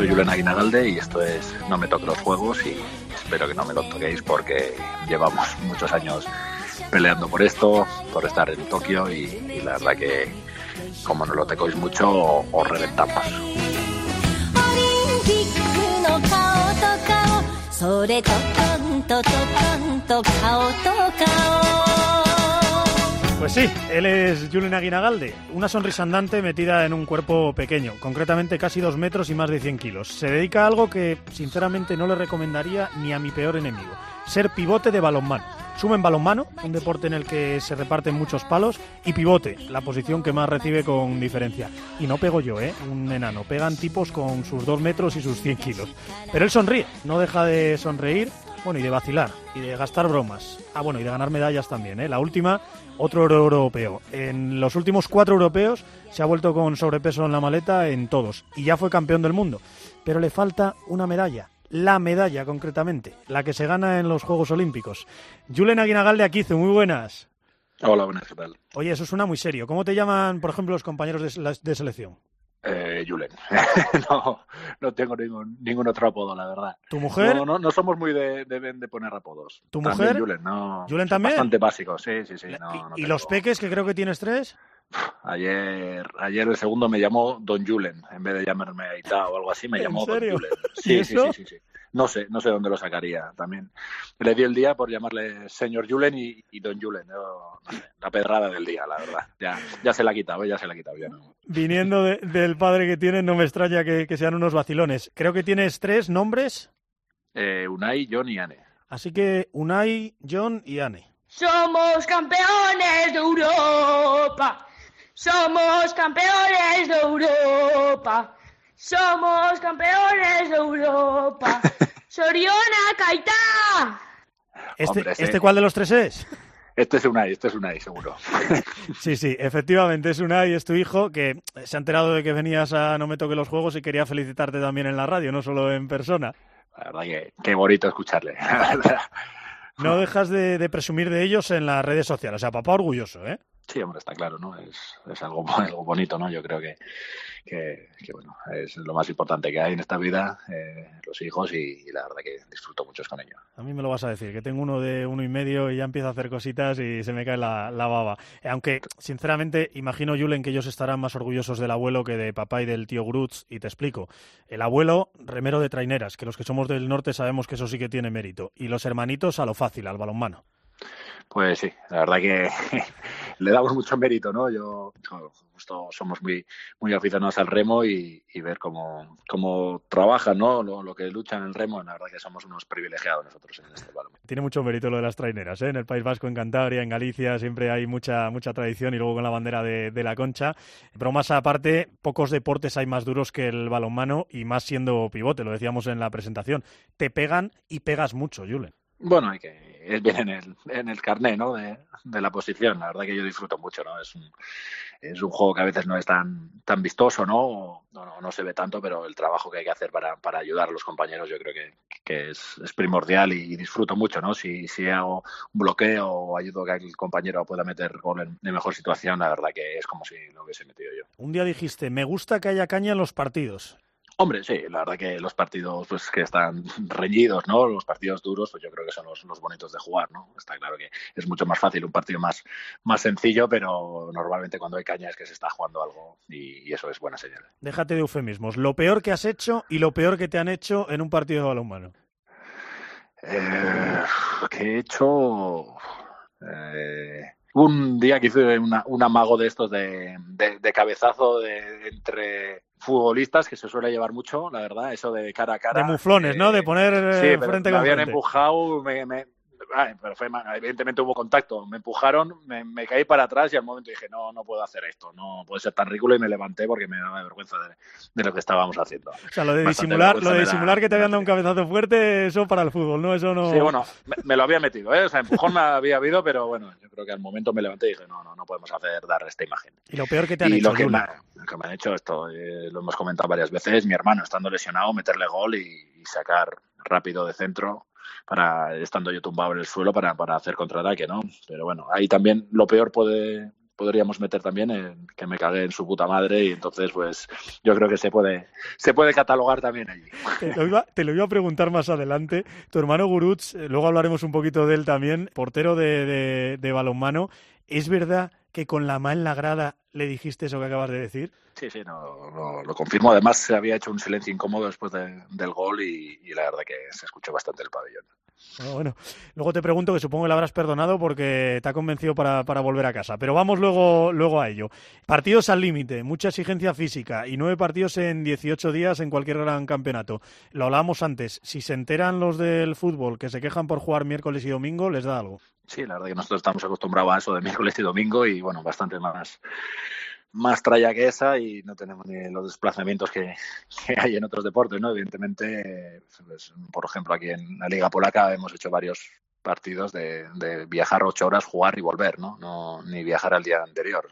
soy Julen Aguinalde y esto es No me toque los juegos y espero que no me lo toquéis porque llevamos muchos años peleando por esto, por estar en Tokio y, la verdad que como no lo toquéis mucho os reventamos. Pues sí, él es Julen Aguinagalde, una sonrisa andante metida en un cuerpo pequeño, concretamente casi dos metros y más de 100 kilos. Se dedica a algo que sinceramente no le recomendaría ni a mi peor enemigo, ser pivote de balonmano. Suma en balonmano, un deporte en el que se reparten muchos palos, y pivote, la posición que más recibe con diferencia. Y no pego yo, ¿eh? Un enano. Pegan tipos con sus dos metros y sus 100 kilos. Pero él sonríe, no deja de sonreír, bueno, y de vacilar, y de gastar bromas. Ah, bueno, y de ganar medallas también, ¿eh? La última, otro oro europeo. En los últimos cuatro europeos se ha vuelto con sobrepeso en la maleta en todos, y ya fue campeón del mundo. Pero le falta una medalla la medalla concretamente, la que se gana en los Juegos Olímpicos. Julen Aguinagal de Aquizo, muy buenas. Hola, buenas, ¿qué tal? Oye, eso suena muy serio. ¿Cómo te llaman, por ejemplo, los compañeros de, selección? Eh, Julen. no, no tengo ningún, ningún otro apodo, la verdad. ¿Tu mujer? No, no, somos muy de, de, poner apodos. ¿Tu mujer? Julen, no. ¿Julen también? Bastante básico, sí, sí, sí. ¿Y, los peques, que creo que tienes tres? Ayer, ayer el segundo me llamó Don Julen, en vez de llamarme Aita o algo así, me llamó Don Julen. Sí, sí, sí, sí, No sé, no sé dónde lo sacaría también. Le di el día por llamarle señor Julen y, Don Julen. la pedrada del día, la verdad. Ya, ya se la ha quitado, ya se la ha quitado. Ya Viniendo del padre que tienes, no me extraña que, sean unos vacilones. Creo que tienes tres nombres. Eh, Unai, John y Anne. Así que Unai, John y Anne. Somos campeones de Europa. Somos campeones de Europa. Somos campeones de Europa. Soriona Kaita. ¿Este, ¿Este cuál de los tres es? Este es Unai, este es Unai, seguro. Sí, sí, efectivamente es Unai, es tu hijo, que se ha enterado de que venías a No me toque los juegos y quería felicitarte también en la radio, no solo en persona. La verdad que qué bonito escucharle. No dejas de, presumir de ellos en las redes sociales. O sea, papá orgulloso, ¿eh? Sí, hombre, está claro, ¿no? Es, es algo, algo bonito, ¿no? Yo creo que, que, bueno, es lo más importante que hay en esta vida, eh, los hijos, y, la verdad que disfruto mucho con ellos. A mí me lo vas a decir, que tengo uno de uno y medio y ya empiezo a hacer cositas y se me cae la, baba. Aunque, sinceramente, imagino, Julen, que ellos estarán más orgullosos del abuelo que de papá y del tío Grutz, y te explico. El abuelo, remero de traineras, que los que somos del norte sabemos que eso sí que tiene mérito, y los hermanitos a lo fácil, al balonmano. Pues sí, la verdad que le damos mucho mérito, ¿no? Yo justo somos muy muy aficionados al remo y, ver cómo, cómo trabajan, ¿no? Lo, que luchan en el remo, la verdad que somos unos privilegiados nosotros en este balón. Tiene mucho mérito lo de las traineras, ¿eh? En el País Vasco, en Cantabria, en Galicia, siempre hay mucha mucha tradición y luego con la bandera de, de la concha. Pero más aparte, pocos deportes hay más duros que el balonmano y más siendo pivote, lo decíamos en la presentación. Te pegan y pegas mucho, Julen. Bueno, hay que bien en el, en el carné, ¿no? De, la posición. La verdad que yo disfruto mucho, ¿no? Es un, es un juego que a veces no es tan, tan vistoso, ¿no? No, no, se ve tanto, pero el trabajo que hay que hacer para, para ayudar a los compañeros yo creo que, es, primordial y, disfruto mucho, ¿no? Si, si hago un bloqueo o ayudo a que el compañero pueda meter gol en, en mejor situación, la verdad que es como si lo hubiese metido yo. Un día dijiste, me gusta que haya caña en los partidos. Hombre, sí, la verdad que los partidos pues que están reñidos, ¿no? Los partidos duros, pues yo creo que son los, los, bonitos de jugar, ¿no? Está claro que es mucho más fácil un partido más, más sencillo, pero normalmente cuando hay caña es que se está jugando algo y, eso es buena señal. Déjate de eufemismos. Lo peor que has hecho y lo peor que te han hecho en un partido de balonmano. Eh, ¿Qué he hecho? Eh, un día que hice un amago de estos de, de, cabezazo de, entre futbolistas que se suele llevar mucho, la verdad, eso de cara a cara. De muflones, ¿no? De poner sí, eh, frente me habían empujado, me, pero fue, evidentemente hubo contacto, me empujaron, me, caí para atrás y al momento dije, no, no puedo hacer esto, no puede ser tan ridículo y me levanté porque me daba vergüenza de, lo que estábamos haciendo. O sea, lo de disimular, lo de disimular que te habían dado un cabezazo fuerte, eso para el fútbol, ¿no? Eso no... Sí, bueno, me, lo había metido, ¿eh? O sea, empujón me había habido, pero bueno, yo creo que al momento me levanté y dije, no, no, no podemos hacer, dar esta imagen. Y lo peor que te han hecho, lo que, me, han hecho esto, eh, lo hemos comentado varias veces, mi hermano estando lesionado, meterle gol y sacar rápido de centro para estando yo tumbado en el suelo para, para hacer contraataque, ¿no? Pero bueno, ahí también lo peor puede, podríamos meter también en que me cagué en su puta madre y entonces pues yo creo que se puede se puede catalogar también allí. Te lo iba, te lo iba a preguntar más adelante. Tu hermano Gurutz, eh, luego hablaremos un poquito de él también, portero de, de, de balonmano. ¿Es verdad que con la mano en la grada le dijiste eso que acabas de decir? Sí, sí, no, no, lo confirmo. Además, se había hecho un silencio incómodo después de, del gol y, y, la verdad que se escuchó bastante el pabellón. Bueno, luego te pregunto, que supongo que lo habrás perdonado porque te ha convencido para, para volver a casa. Pero vamos luego, luego a ello. Partidos al límite, mucha exigencia física y nueve partidos en 18 días en cualquier gran campeonato. Lo hablábamos antes, si se enteran los del fútbol que se quejan por jugar miércoles y domingo, ¿les da algo? Sí, la verdad que nosotros estamos acostumbrados a eso de miércoles y domingo y bueno, bastante más más tralla que esa y no tenemos ni los desplazamientos que, que hay en otros deportes, ¿no? Evidentemente, pues, por ejemplo, aquí en la Liga Polaca hemos hecho varios partidos de, de viajar ocho horas, jugar y volver, ¿no? no ni viajar al día anterior.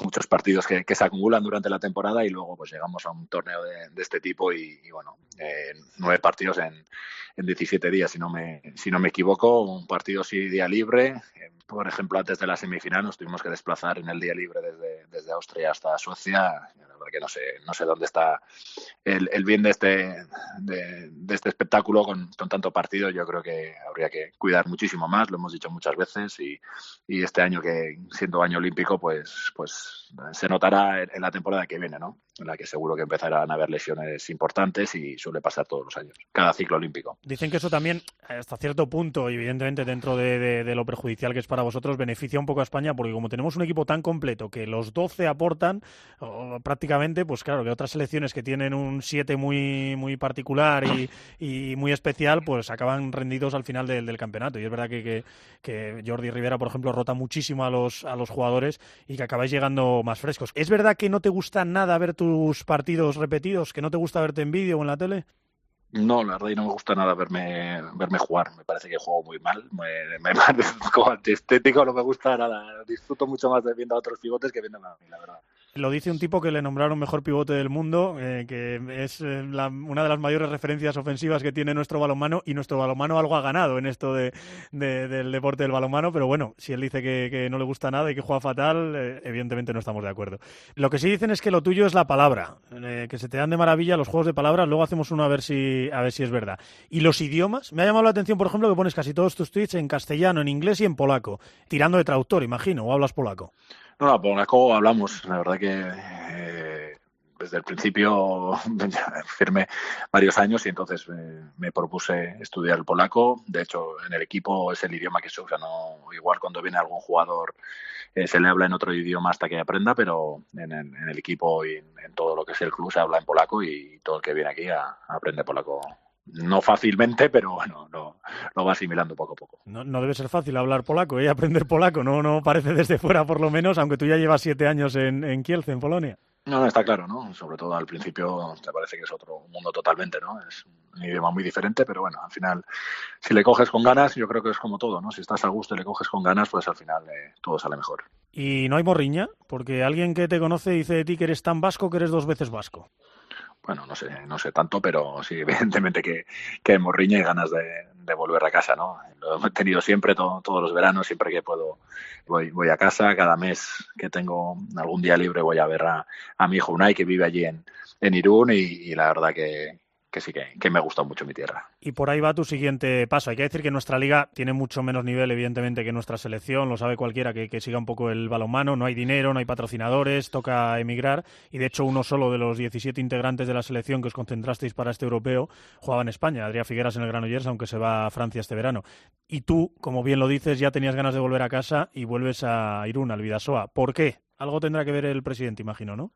Muchos partidos que, se acumulan durante la temporada y luego pues llegamos a un torneo de, este tipo y, bueno, eh, nueve partidos en, en 17 días, si no me, si no me equivoco, un partido sí día libre. Por ejemplo, antes de la semifinal nos tuvimos que desplazar en el día libre desde, desde Austria hasta Suecia. La que no sé, no sé dónde está el, el bien de este, de, de este espectáculo con, con, tanto partido. Yo creo que habría que cuidar muchísimo más, lo hemos dicho muchas veces, y, y este año que siendo año olímpico, pues, pues se notará en la temporada que viene, ¿no? En la que seguro que empezarán a haber lesiones importantes y suele pasar todos los años, cada ciclo olímpico. Dicen que eso también, hasta cierto punto, evidentemente dentro de, de, lo perjudicial que es para vosotros, beneficia un poco a España, porque como tenemos un equipo tan completo que los 12 aportan, prácticamente, pues claro, que otras selecciones que tienen un 7 muy, muy particular y, y, muy especial, pues acaban rendidos al final del, del campeonato. Y es verdad que, que, Jordi Rivera, por ejemplo, rota muchísimo a los, a los jugadores y que acabáis llegando más frescos. ¿Es verdad que no te gusta nada ver tus partidos repetidos, que no te gusta verte en vídeo o en la tele? No, la verdad y no me gusta nada verme verme jugar. Me parece que juego muy mal. Me, me parezco antiestético, no me gusta nada. Disfruto mucho más de viendo a otros pivotes que viendo a mí, la verdad. Lo dice un tipo que le nombraron mejor pivote del mundo, eh, que es eh, la, una de las mayores referencias ofensivas que tiene nuestro balonmano y nuestro balonmano algo ha ganado en esto de, de, del deporte del balonmano, pero bueno, si él dice que, que, no le gusta nada y que juega fatal, eh, evidentemente no estamos de acuerdo. Lo que sí dicen es que lo tuyo es la palabra, eh, que se te dan de maravilla los juegos de palabras, luego hacemos uno a ver si a ver si es verdad. Y los idiomas, me ha llamado la atención, por ejemplo, que pones casi todos tus tweets en castellano, en inglés y en polaco, tirando de traductor, imagino, o hablas polaco. No, no, hablamos. La verdad que eh, desde el principio firmé varios años y entonces me, me, propuse estudiar el polaco. De hecho, en el equipo es el idioma que se usa. No, igual cuando viene algún jugador eh, se le habla en otro idioma hasta que aprenda, pero en, en, el equipo y en, todo lo que es el club se habla en polaco y todo el que viene aquí a aprende polaco no fácilmente, pero bueno, lo, lo, va asimilando poco a poco. No, no debe ser fácil hablar polaco y ¿eh? aprender polaco, no, no parece desde fuera por lo menos, aunque tú ya llevas siete años en, en Kielce, en Polonia. No, no, está claro, ¿no? Sobre todo al principio te parece que es otro mundo totalmente, ¿no? Es un idioma muy diferente, pero bueno, al final, si le coges con ganas, yo creo que es como todo, ¿no? Si estás a gusto y le coges con ganas, pues al final eh, todo sale mejor. ¿Y no hay morriña? Porque alguien que te conoce dice de ti que eres tan vasco que eres dos veces vasco bueno, no sé, no sé tanto, pero sí, evidentemente que, que morriña y ganas de, de, volver a casa, ¿no? Lo he tenido siempre, todo, todos los veranos, siempre que puedo, voy, voy a casa, cada mes que tengo algún día libre voy a ver a, a mi hijo Unai, que vive allí en, en Irún, y, y la verdad que, que sí que, me gusta mucho mi tierra. Y por ahí va tu siguiente paso. Hay que decir que nuestra liga tiene mucho menos nivel, evidentemente, que nuestra selección. Lo sabe cualquiera que, que siga un poco el balonmano. No hay dinero, no hay patrocinadores, toca emigrar. Y de hecho, uno solo de los 17 integrantes de la selección que os concentrasteis para este europeo jugaba en España. Adrián Figueras en el Granollers, aunque se va a Francia este verano. Y tú, como bien lo dices, ya tenías ganas de volver a casa y vuelves a Irún, al Vidasoa. ¿Por qué? Algo tendrá que ver el presidente, imagino, ¿no?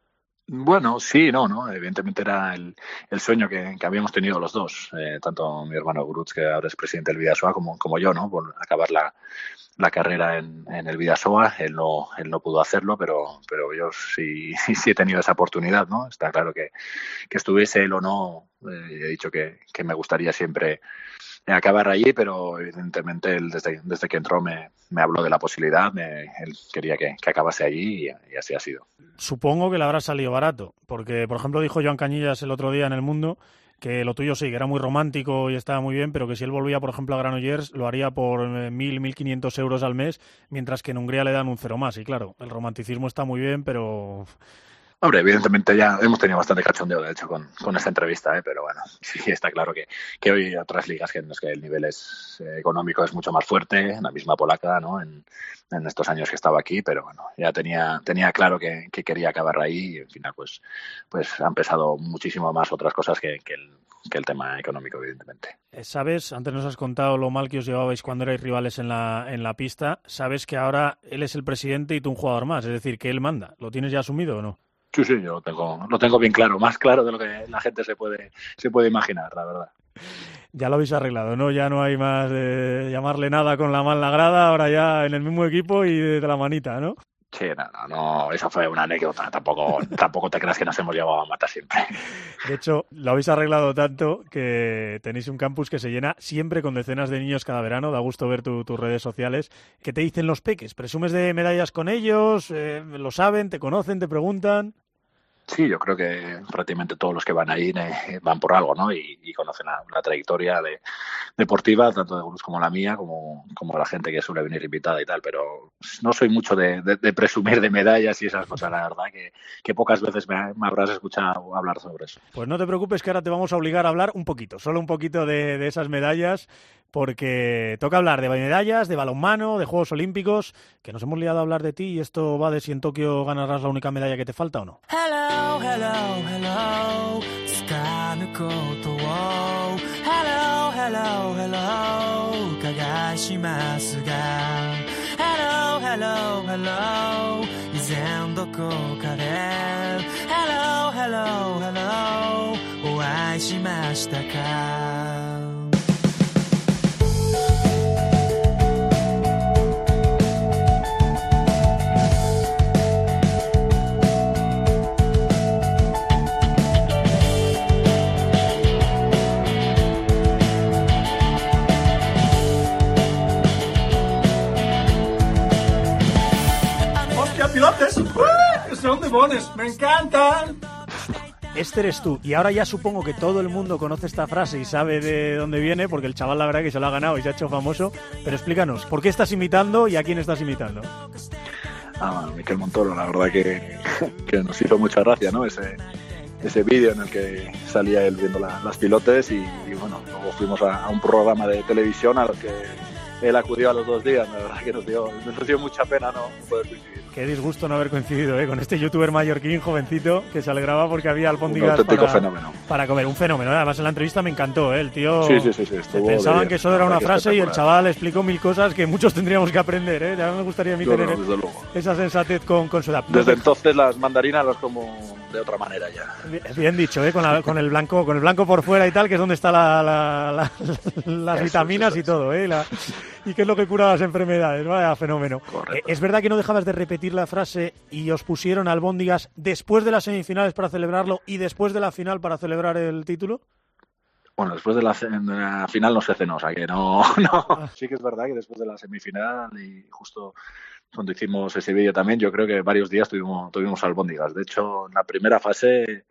Bueno, sí, no, no. Evidentemente era el, el sueño que, que, habíamos tenido los dos, eh, tanto mi hermano Grutz, que ahora es presidente del Vidasoa, como, como yo, ¿no? Por acabar la, la carrera en, en, el Vidasoa. Él no, él no pudo hacerlo, pero, pero yo sí, sí he tenido esa oportunidad, ¿no? Está claro que, que estuviese él o no, eh, he dicho que, me gustaría siempre acabar allí, pero evidentemente él desde, que entró me, habló de la posibilidad, él quería que, que acabase allí y, y, así ha sido. Supongo que le habrá salido barato, porque por ejemplo dijo Joan Cañillas el otro día en El Mundo que lo tuyo sí, que era muy romántico y estaba muy bien, pero que si él volvía, por ejemplo, a Granollers, lo haría por 1.000, eh, 1.500 euros al mes, mientras que en Hungría le dan un cero más. Y claro, el romanticismo está muy bien, pero Hombre, evidentemente ya hemos tenido bastante cachondeo, de hecho, con, esta entrevista, ¿eh? pero bueno, sí está claro que, que hoy hay otras ligas que en las que el nivel es, eh, económico es mucho más fuerte, en la misma polaca, ¿no? En, en, estos años que estaba aquí, pero bueno, ya tenía, tenía claro que, que quería acabar ahí y al final pues, pues han pesado muchísimo más otras cosas que, que el, que el tema económico, evidentemente. Eh, Sabes, antes nos has contado lo mal que os llevabais cuando erais rivales en la, en la pista, sabes que ahora él es el presidente y tú un jugador más, es decir, que él manda. ¿Lo tienes ya asumido o no? Sí, sí, yo lo tengo, lo tengo bien claro, más claro de lo que la gente se puede, se puede imaginar, la verdad. Ya lo habéis arreglado, ¿no? Ya no hay más de llamarle nada con la mala grada, ahora ya en el mismo equipo y de la manita, ¿no? Sí, no, no, no, eso fue una anécdota. Tampoco, tampoco te creas que nos hemos llevado a matar siempre. De hecho, lo habéis arreglado tanto que tenéis un campus que se llena siempre con decenas de niños cada verano. Da gusto ver tu, tus redes sociales. ¿Qué te dicen los peques? ¿Presumes de medallas con ellos? Eh, ¿Lo saben? ¿Te conocen? ¿Te preguntan? Sí, yo creo que prácticamente todos los que van ahí eh, van por algo, ¿no? Y, conocen la, trayectoria de, deportiva, tanto de Gurús como la mía, como, como la gente que suele venir invitada y tal. Pero no soy mucho de, presumir de medallas y esas cosas, la verdad, que, pocas veces me, habrás escuchado hablar sobre eso. Pues no te preocupes, que ahora te vamos a obligar a hablar un poquito, solo un poquito de esas medallas, porque toca hablar de medallas, de balonmano, de Juegos Olímpicos, que nos hemos liado a hablar de ti y esto va de si en Tokio ganarás la única medalla que te falta o no. Hello, hello, hello, 掴ぬことを Hello, hello, hello 伺しますが Hello, hello, hello 以前どこかで Hello, hello, hello お会いしましたか pilotes. ¡Uh! Son demones, me encantan. Este eres tú. Y ahora ya supongo que todo el mundo conoce esta frase y sabe de dónde viene, porque el chaval la verdad que se lo ha ganado y se ha hecho famoso. Pero explícanos, ¿por qué estás imitando y a quién estás imitando? Ah, Miquel Montoro, la verdad que, que nos hizo mucha gracia, ¿no? Ese, ese vídeo en el que salía él viendo la, las pilotes y, y, bueno, luego fuimos a, a un programa de televisión a los que él acudió a los dos días, la verdad que nos dio, nos dio mucha pena no poder coincidir. Qué disgusto no haber coincidido ¿eh? con este youtuber mallorquín jovencito que se alegraba porque había albóndigas Un para, fenómeno. para comer. Un fenómeno. Además en la entrevista me encantó, ¿eh? el tío... Sí, sí, sí, pensaban que solo era una frase y el chaval explicó mil cosas que muchos tendríamos que aprender. ¿eh? Ya me gustaría a mí tener no, esa sensatez con, con su edad. Desde entonces las mandarinas las como de otra manera ya. Bien- Bien dicho, ¿eh? con, la- con el blanco con el blanco por fuera y tal, que es donde están la, la- la- las Eso, vitaminas eso, y eso. todo, ¿eh? Y, y qué es lo que cura las enfermedades, vaya fenómeno. Correcto. Eh, ¿Es verdad que no dejabas de repetir la frase y os pusieron albóndigas después de las semifinales para celebrarlo y después de la final para celebrar el título? Bueno, después de la, de la final no se cenó, o sea que no, no. Sí que es verdad que después de la semifinal y justo cuando hicimos ese vídeo también, yo creo que varios días tuvimos, tuvimos albóndigas. De hecho, en la primera fase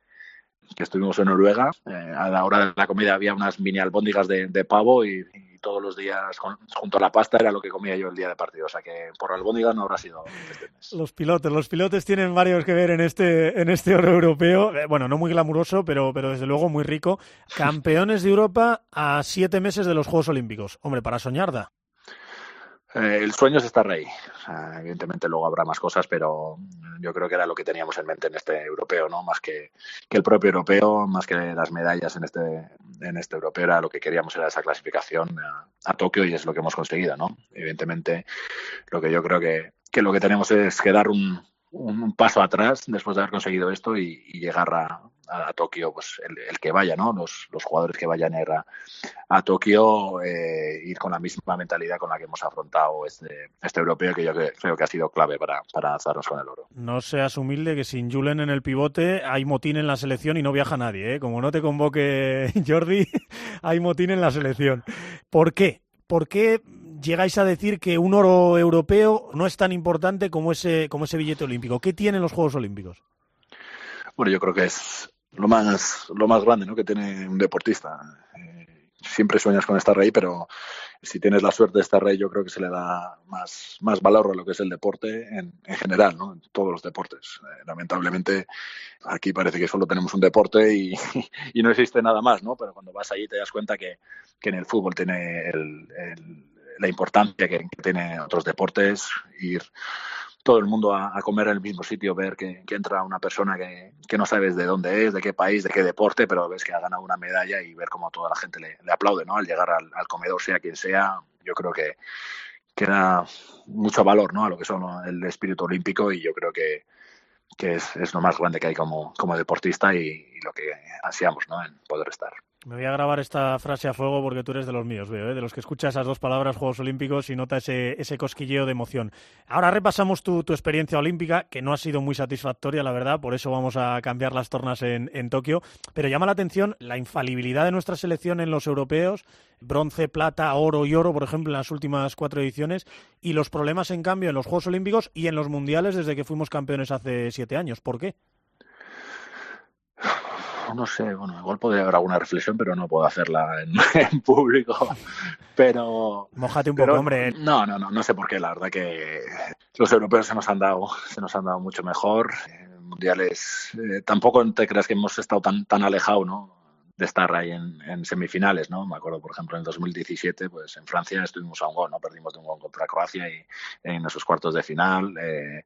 que estuvimos en Noruega, eh, a la hora de la comida había unas mini albóndigas de, de pavo y, y todos los días con- junto a la pasta era lo que comía yo el día de partido. O sea que por albóndigas no habrá sido este mes. Los pilotos, los pilotos tienen varios que ver en este, en este oro europeo. Eh, Bueno, no muy glamuroso, pero, pero desde luego muy rico. Campeones de Europa a siete meses de los Juegos Olímpicos. Hombre, para soñar da. Eh, el sueño es estar ahí. Evidentemente luego habrá más cosas, pero yo creo que era lo que teníamos en mente en este europeo, ¿no? Más que, que el propio europeo, más que las medallas en este, en este europeo, era lo que queríamos era esa clasificación a, Tokio y es lo que hemos conseguido, ¿no? Evidentemente, lo que yo creo que, que lo que tenemos es que dar un, un, un paso atrás después de haber conseguido esto y, y llegar a, a, a Tokio, pues el, el, que vaya, ¿no? Los, los jugadores que vayan a ir a, a Tokio, eh, ir con la misma mentalidad con la que hemos afrontado este, este europeo, que yo cre- creo que ha sido clave para, para alzarnos con el oro. No seas humilde que sin Julen en el pivote hay motín en la selección y no viaja nadie. ¿eh? Como no te convoque Jordi, hay motín en la selección. ¿Por qué? ¿Por qué llegáis a decir que un oro europeo no es tan importante como ese, como ese billete olímpico? ¿Qué tienen los Juegos Olímpicos? Bueno, yo creo que es lo más, lo más grande ¿no? que tiene un deportista. Eh, siempre sueñas con estar ahí, pero si tienes la suerte de estar ahí, yo creo que se le da más, más valor a lo que es el deporte en, en general, ¿no? en todos los deportes. Eh, lamentablemente, aquí parece que solo tenemos un deporte y, y, no existe nada más, ¿no? pero cuando vas allí te das cuenta que, que en el fútbol tiene el, la importancia que, que tiene otros deportes, ir todo el mundo a, a, comer en el mismo sitio, ver que, entra una persona que, que, no sabes de dónde es, de qué país, de qué deporte, pero ves que ha ganado una medalla y ver cómo toda la gente le, aplaude, ¿no? Al llegar al, al, comedor, sea quien sea, yo creo que, que da mucho valor, ¿no? A lo que son el espíritu olímpico y yo creo que, que es, es, lo más grande que hay como, como deportista y, y, lo que ansiamos, ¿no? En poder estar. Me voy a grabar esta frase a fuego porque tú eres de los míos, veo, ¿eh? de los que escucha esas dos palabras, Juegos Olímpicos, y nota ese, ese cosquilleo de emoción. Ahora repasamos tu, tu, experiencia olímpica, que no ha sido muy satisfactoria, la verdad, por eso vamos a cambiar las tornas en, en Tokio, pero llama la atención la infalibilidad de nuestra selección en los europeos, bronce, plata, oro y oro, por ejemplo, en las últimas cuatro ediciones, y los problemas, en cambio, en los Juegos Olímpicos y en los Mundiales desde que fuimos campeones hace siete años. ¿Por qué? No sé, bueno, igual podría haber alguna reflexión, pero no puedo hacerla en, en público. Pero. Mójate un pero, poco, hombre. No, no, no, no sé por qué. La verdad que los europeos se nos han dado, se nos han dado mucho mejor. En mundiales, eh, tampoco te creas que hemos estado tan, tan alejados, ¿no? de estar ahí en, en, semifinales, ¿no? Me acuerdo, por ejemplo, en el 2017, pues en Francia estuvimos a un gol, ¿no? Perdimos de un gol contra Croacia y en esos cuartos de final. Eh,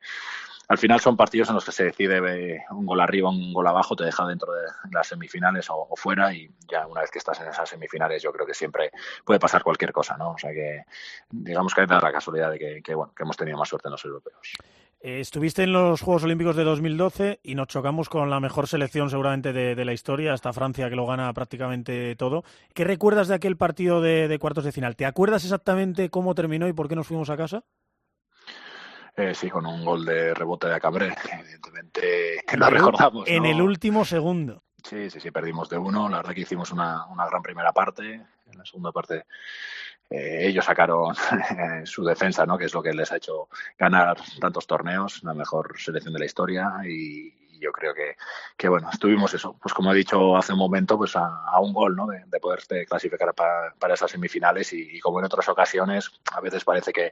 al final son partidos en los que se decide un gol arriba, un gol abajo, te deja dentro de las semifinales o, fuera y ya una vez que estás en esas semifinales yo creo que siempre puede pasar cualquier cosa, ¿no? O sea que digamos que hay la casualidad de que, bueno, que hemos tenido más suerte en los europeos. Eh, estuviste en los Juegos Olímpicos de 2012 y nos chocamos con la mejor selección seguramente de, de, la historia, hasta Francia que lo gana prácticamente todo. ¿Qué recuerdas de aquel partido de, de cuartos de final? ¿Te acuerdas exactamente cómo terminó y por qué nos fuimos a casa? Eh, sí, con un gol de rebote de Acabré, evidentemente lo recordamos. En ¿no? el último segundo. Sí, sí, sí, perdimos de uno. La verdad que hicimos una, una gran primera parte. En la segunda parte eh, ellos sacaron su defensa, ¿no? que es lo que les ha hecho ganar tantos torneos, la mejor selección de la historia. Y, yo creo que, que, bueno, estuvimos eso, pues como he dicho hace un momento, pues a, a un gol ¿no? de, de poderte clasificar para, para esas semifinales. Y, y como en otras ocasiones, a veces parece que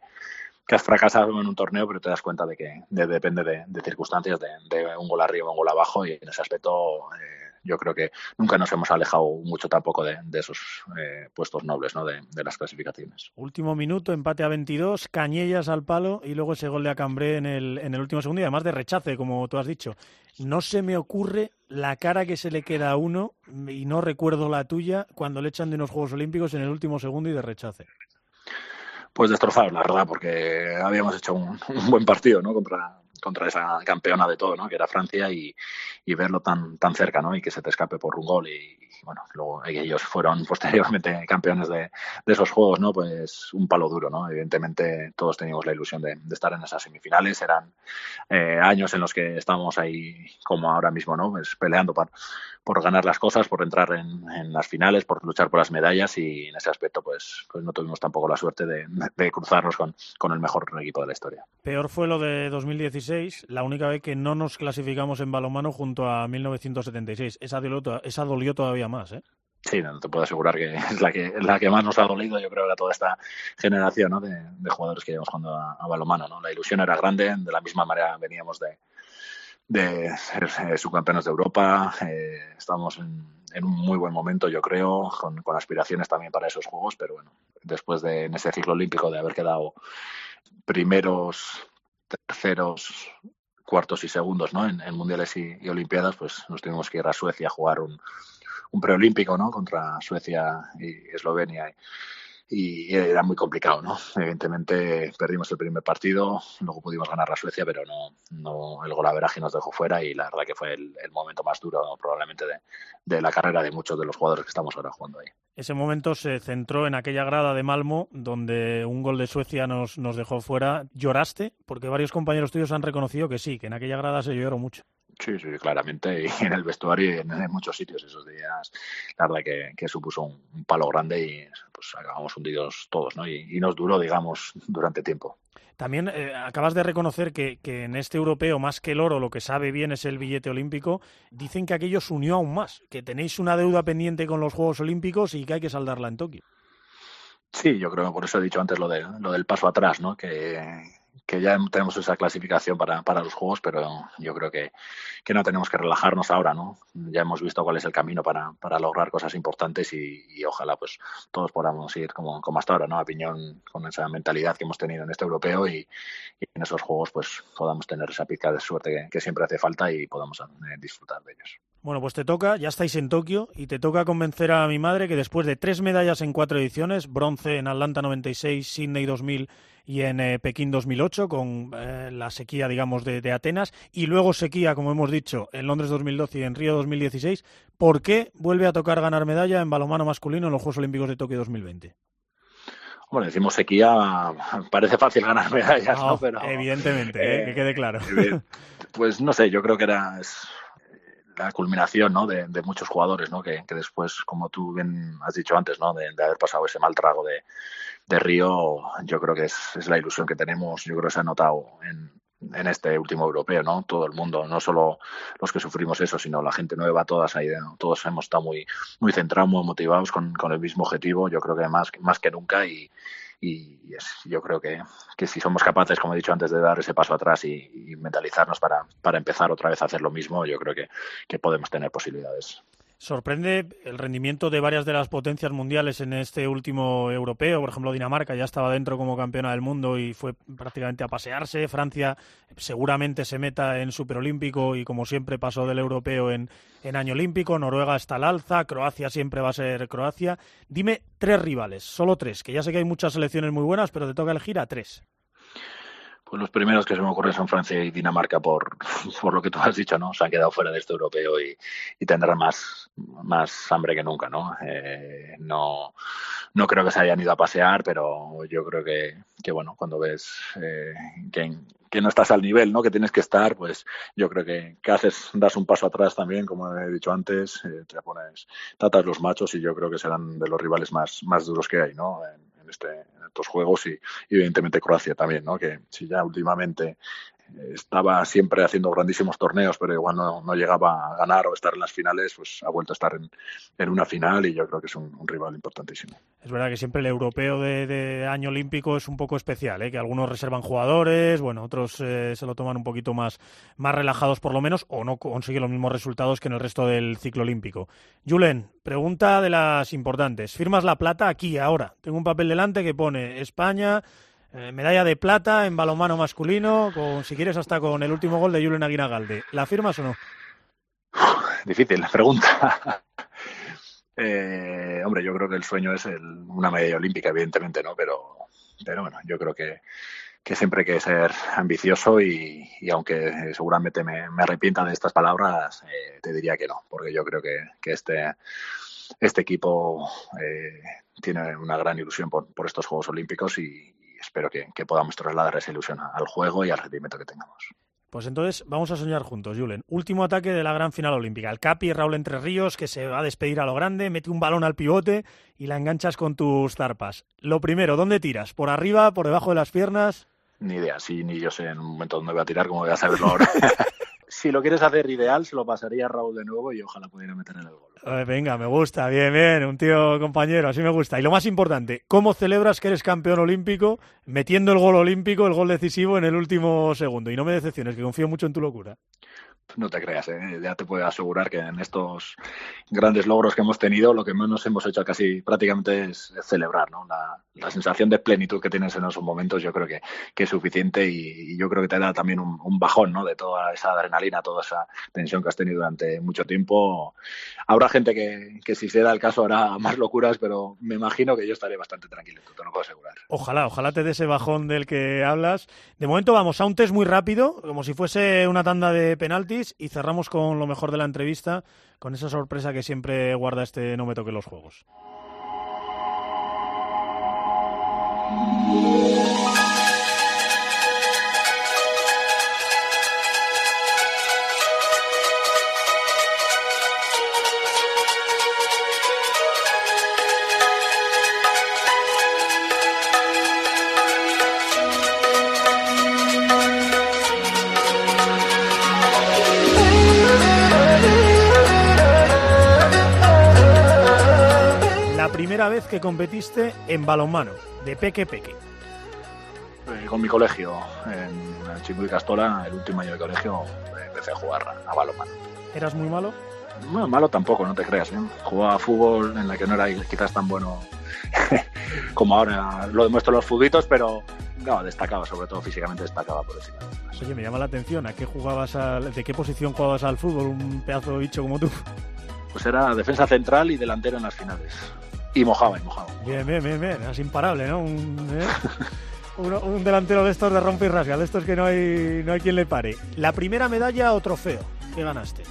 que has fracasado en un torneo, pero te das cuenta de que de, depende de, circunstancias, de, de, un gol arriba o un gol abajo, y en ese aspecto eh, yo creo que nunca nos hemos alejado mucho tampoco de, esos eh, puestos nobles ¿no? de, las clasificaciones. Último minuto, empate a 22, cañellas al palo y luego ese gol de Acambré en el, en el último segundo y además de rechace, como tú has dicho. No se me ocurre la cara que se le queda a uno, y no recuerdo la tuya, cuando le echan de unos Juegos Olímpicos en el último segundo y de rechace pues destrozados, la verdad, porque habíamos hecho un, buen partido, ¿no? Contra, contra esa campeona de todo, ¿no? Que era Francia y, y, verlo tan, tan cerca, ¿no? Y que se te escape por un gol y, bueno, luego ellos fueron posteriormente campeones de, de, esos juegos, ¿no? Pues un palo duro, ¿no? Evidentemente todos teníamos la ilusión de, de estar en esas semifinales, eran eh, años en los que estábamos ahí como ahora mismo, ¿no? Pues peleando por, por ganar las cosas, por entrar en, en, las finales, por luchar por las medallas y en ese aspecto pues, pues no tuvimos tampoco la suerte de, de cruzarnos con, con, el mejor equipo de la historia. Peor fue lo de 2016, la única vez que no nos clasificamos en balonmano junto a 1976. Esa dolió, esa dolió todavía más, ¿eh? Sí, no, te puedo asegurar que es la que, la que más nos ha dolido, yo creo, a toda esta generación ¿no? de, de, jugadores que llevamos jugando a, a balonmano. ¿no? La ilusión era grande, de la misma manera veníamos de, de ser eh, subcampeones de Europa. Eh, estamos en, en, un muy buen momento, yo creo, con, con, aspiraciones también para esos juegos, pero bueno, después de en ese ciclo olímpico de haber quedado primeros, terceros, cuartos y segundos ¿no? en, mundiales y, y, olimpiadas, pues nos tuvimos que ir a Suecia a jugar un, un preolímpico ¿no? contra Suecia y Eslovenia. Y, y era muy complicado, ¿no? Evidentemente perdimos el primer partido, luego pudimos ganar a Suecia, pero no, no el golaveraje nos dejó fuera y la verdad que fue el, momento más duro probablemente de, de, la carrera de muchos de los jugadores que estamos ahora jugando ahí. Ese momento se centró en aquella grada de Malmo donde un gol de Suecia nos, nos dejó fuera. ¿Lloraste? Porque varios compañeros tuyos han reconocido que sí, que en aquella grada se lloró mucho. Sí, sí, claramente. Y en el vestuario y en, en muchos sitios esos días, la verdad que, que supuso un, un, palo grande y pues acabamos hundidos todos, ¿no? Y, y nos duró, digamos, durante tiempo. También eh, acabas de reconocer que, que, en este europeo, más que el oro, lo que sabe bien es el billete olímpico. Dicen que aquello se unió aún más, que tenéis una deuda pendiente con los Juegos Olímpicos y que hay que saldarla en Tokio. Sí, yo creo que por eso he dicho antes lo, de, lo del paso atrás, ¿no? Que, que ya tenemos esa clasificación para, para los juegos, pero yo creo que, que, no tenemos que relajarnos ahora, ¿no? Ya hemos visto cuál es el camino para, para lograr cosas importantes y, ojalá pues todos podamos ir como, como hasta ahora, ¿no? A piñón con esa mentalidad que hemos tenido en este europeo y, en esos juegos pues podamos tener esa pizca de suerte que, que siempre hace falta y podamos eh, disfrutar de ellos. Bueno, pues te toca, ya estáis en Tokio y te toca convencer a mi madre que después de tres medallas en cuatro ediciones, bronce en Atlanta 96, Sydney 2000 y en eh, Pekín 2008 con eh, la sequía, digamos, de, de, Atenas y luego sequía, como hemos dicho, en Londres 2012 y en Río 2016. ¿Por qué vuelve a tocar ganar medalla en balonmano masculino en los Juegos Olímpicos de Tokio 2020? Bueno, decimos sequía, parece fácil ganar medallas, ¿no? no Pero, evidentemente, eh, que quede claro. Pues no sé, yo creo que era es la culminación ¿no? de, de, muchos jugadores, ¿no? Que, que, después, como tú bien has dicho antes, ¿no? de, haber pasado ese mal trago de, de Río, yo creo que es, es, la ilusión que tenemos, yo creo que se ha notado en, en este último europeo, ¿no? Todo el mundo, no solo los que sufrimos eso, sino la gente nueva, todas ahí, ¿no? todos hemos estado muy, muy centrados, muy motivados con, con el mismo objetivo, yo creo que más, más que nunca y, y es, yo creo que, que, si somos capaces, como he dicho antes, de dar ese paso atrás y, y mentalizarnos para, para, empezar otra vez a hacer lo mismo, yo creo que, que podemos tener posibilidades. Sorprende el rendimiento de varias de las potencias mundiales en este último europeo. Por ejemplo, Dinamarca ya estaba dentro como campeona del mundo y fue prácticamente a pasearse. Francia seguramente se meta en superolímpico y, como siempre, pasó del europeo en, en año olímpico. Noruega está al alza. Croacia siempre va a ser Croacia. Dime tres rivales, solo tres, que ya sé que hay muchas selecciones muy buenas, pero te toca elegir a tres. Pues los primeros que se me ocurren son Francia y Dinamarca por, por lo que tú has dicho, ¿no? Se han quedado fuera de este europeo y, y tendrán más, más hambre que nunca, ¿no? Eh, no, no creo que se hayan ido a pasear, pero yo creo que, que bueno, cuando ves eh, que, no estás al nivel, ¿no? Que tienes que estar, pues yo creo que, que haces, das un paso atrás también, como he dicho antes, eh, te pones, tratas los machos y yo creo que serán de los rivales más, más duros que hay, ¿no? En, en, este, en estos juegos y, y, evidentemente Croacia también, ¿no? Que si ya últimamente estaba siempre haciendo grandísimos torneos, pero igual no, llegaba a ganar o estar en las finales, pues ha vuelto a estar en, una final y yo creo que es un, rival importantísimo. Es verdad que siempre el europeo de, de año olímpico es un poco especial, ¿eh? que algunos reservan jugadores, bueno, otros eh, se lo toman un poquito más, más relajados por lo menos, o no consiguen los mismos resultados que en el resto del ciclo olímpico. Julen, pregunta de las importantes. ¿Firmas la plata aquí, ahora? Tengo un papel delante que pone España eh, medalla de plata en balonmano masculino, con, si quieres hasta con el último gol de Julen Aguinagalde. ¿La firmas o no? Difícil la pregunta. eh, hombre, yo creo que el sueño es el, una medalla olímpica, evidentemente, ¿no? Pero, pero bueno, yo creo que, que siempre hay que ser ambicioso y, y aunque seguramente me, me, arrepienta de estas palabras, eh, te diría que no, porque yo creo que, que este, este equipo tiene una gran ilusión por, por estos Juegos Olímpicos y, espero que, que, podamos trasladar esa ilusión al juego y al rendimiento que tengamos. Pues entonces vamos a soñar juntos, Julen. Último ataque de la gran final olímpica. El Capi, Raúl Entre Ríos, que se va a despedir a lo grande, mete un balón al pivote y la enganchas con tus zarpas. Lo primero, ¿dónde tiras? ¿Por arriba? ¿Por debajo de las piernas? Ni idea, sí, ni yo sé en un momento dónde voy a tirar, como voy a saberlo ahora. si lo quieres hacer ideal, se lo pasaría Raúl de nuevo y ojalá pudiera meter en el gol. Venga, me gusta, bien, bien, un tío compañero, así me gusta. Y lo más importante, ¿cómo celebras que eres campeón olímpico metiendo el gol olímpico, el gol decisivo en el último segundo? Y no me decepciones, que confío mucho en tu locura. No te creas, ¿eh? ya te puedo asegurar que en estos grandes logros que hemos tenido, lo que menos hemos hecho casi prácticamente es, celebrar, ¿no? La, la, sensación de plenitud que tienes en esos momentos, yo creo que, es suficiente y, yo creo que te da también un, un, bajón, ¿no? De toda esa adrenalina, toda esa tensión que has tenido durante mucho tiempo. Habrá gente que, que si se da el caso hará más locuras, pero me imagino que yo estaré bastante tranquilo, te lo puedo asegurar. Ojalá, ojalá te dé ese bajón del que hablas. De momento vamos a un test muy rápido, como si fuese una tanda de penaltis y cerramos con lo mejor de la entrevista, con esa sorpresa que siempre guarda este No me toque los juegos. Primera vez que competiste en balonmano? De peque peque. Eh, con mi colegio, en Chico y Castola, el último año de colegio, empecé a jugar a balonmano. ¿Eras muy malo? Bueno, malo tampoco, no te creas. ¿eh? Jugaba fútbol en la que no era quizás tan bueno como ahora lo demuestro los futbitos, pero no, destacaba, sobre todo físicamente destacaba por encima. Oye, me llama la atención, ¿a qué jugabas al- ¿de qué posición jugabas al fútbol? Un pedazo de bicho como tú. Pues era defensa central y delantero en las finales. Y mojaba, y mojaba. Bien, bien, bien, bien. Es imparable, ¿no? Un, ¿eh? Uno- un delantero de estos de rompe y rasga, de estos que no hay, no hay quien le pare. La primera medalla o trofeo que ganaste.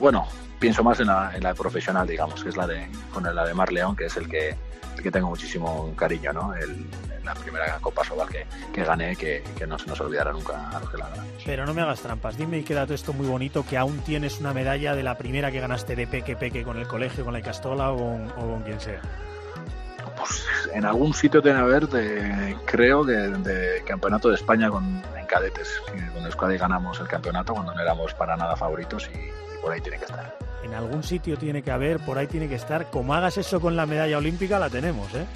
Bueno, pienso más en la, en la profesional, digamos, que es la de con la de Mar León, que es el que, el que tengo muchísimo cariño, ¿no? El, la primera Copa Sobal que, que gané, que, que no se nos olvidará nunca a los que la ganan. Pero no me hagas trampas. Dime y queda todo esto muy bonito que aún tienes una medalla de la primera que ganaste de peque peque con el colegio, con la Castola o con, o con quien sea. Pues en algún sitio tiene que haber, de, creo que de campeonato de España con, en cadetes, con Euskadi ganamos el campeonato cuando no éramos para nada favoritos y, y por ahí tiene que estar. En algún sitio tiene que haber, por ahí tiene que estar. Como hagas eso con la medalla olímpica, la tenemos, ¿eh?